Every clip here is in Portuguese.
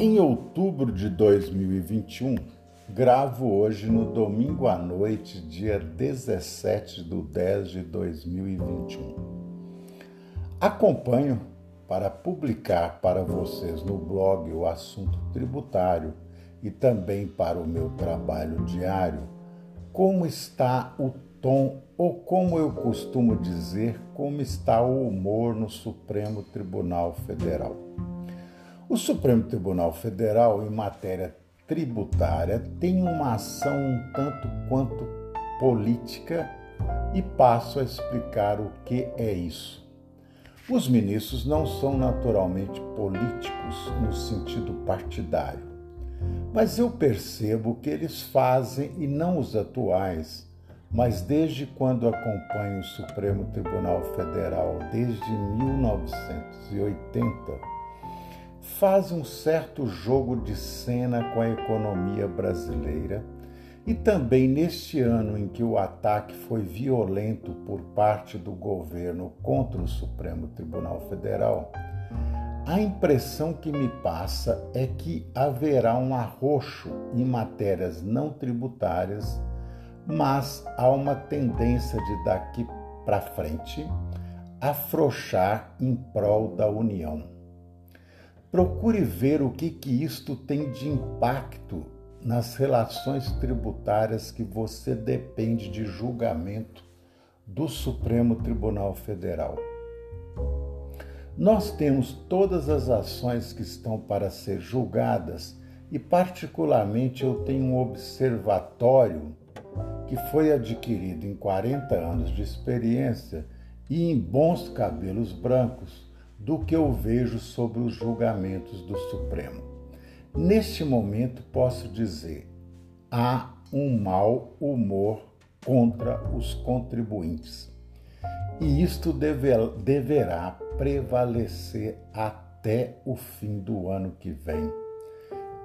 Em outubro de 2021, gravo hoje no domingo à noite, dia 17 de 10 de 2021. Acompanho para publicar para vocês no blog o assunto tributário e também para o meu trabalho diário como está o tom ou como eu costumo dizer, como está o humor no Supremo Tribunal Federal. O Supremo Tribunal Federal, em matéria tributária, tem uma ação um tanto quanto política e passo a explicar o que é isso. Os ministros não são naturalmente políticos no sentido partidário, mas eu percebo que eles fazem, e não os atuais, mas desde quando acompanho o Supremo Tribunal Federal, desde 1980, faz um certo jogo de cena com a economia brasileira e também neste ano em que o ataque foi violento por parte do governo contra o Supremo Tribunal Federal, a impressão que me passa é que haverá um arroxo em matérias não tributárias, mas há uma tendência de daqui para frente afrouxar em prol da União. Procure ver o que, que isto tem de impacto nas relações tributárias que você depende de julgamento do Supremo Tribunal Federal. Nós temos todas as ações que estão para ser julgadas e, particularmente, eu tenho um observatório que foi adquirido em 40 anos de experiência e em bons cabelos brancos do que eu vejo sobre os julgamentos do Supremo. Neste momento, posso dizer: há um mau humor contra os contribuintes. E isto deve, deverá prevalecer até o fim do ano que vem.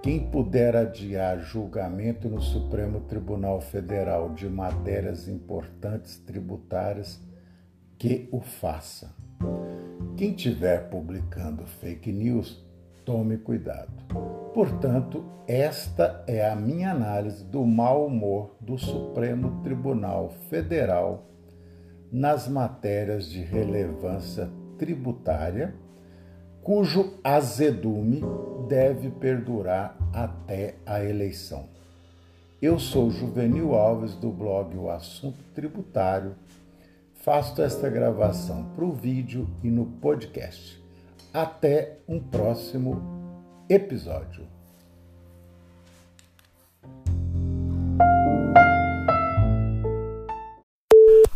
Quem puder adiar julgamento no Supremo Tribunal Federal de matérias importantes tributárias, que o faça. Quem estiver publicando fake news, tome cuidado. Portanto, esta é a minha análise do mau humor do Supremo Tribunal Federal nas matérias de relevância tributária, cujo azedume deve perdurar até a eleição. Eu sou Juvenil Alves do blog O Assunto Tributário Faço esta gravação para o vídeo e no podcast. Até um próximo episódio.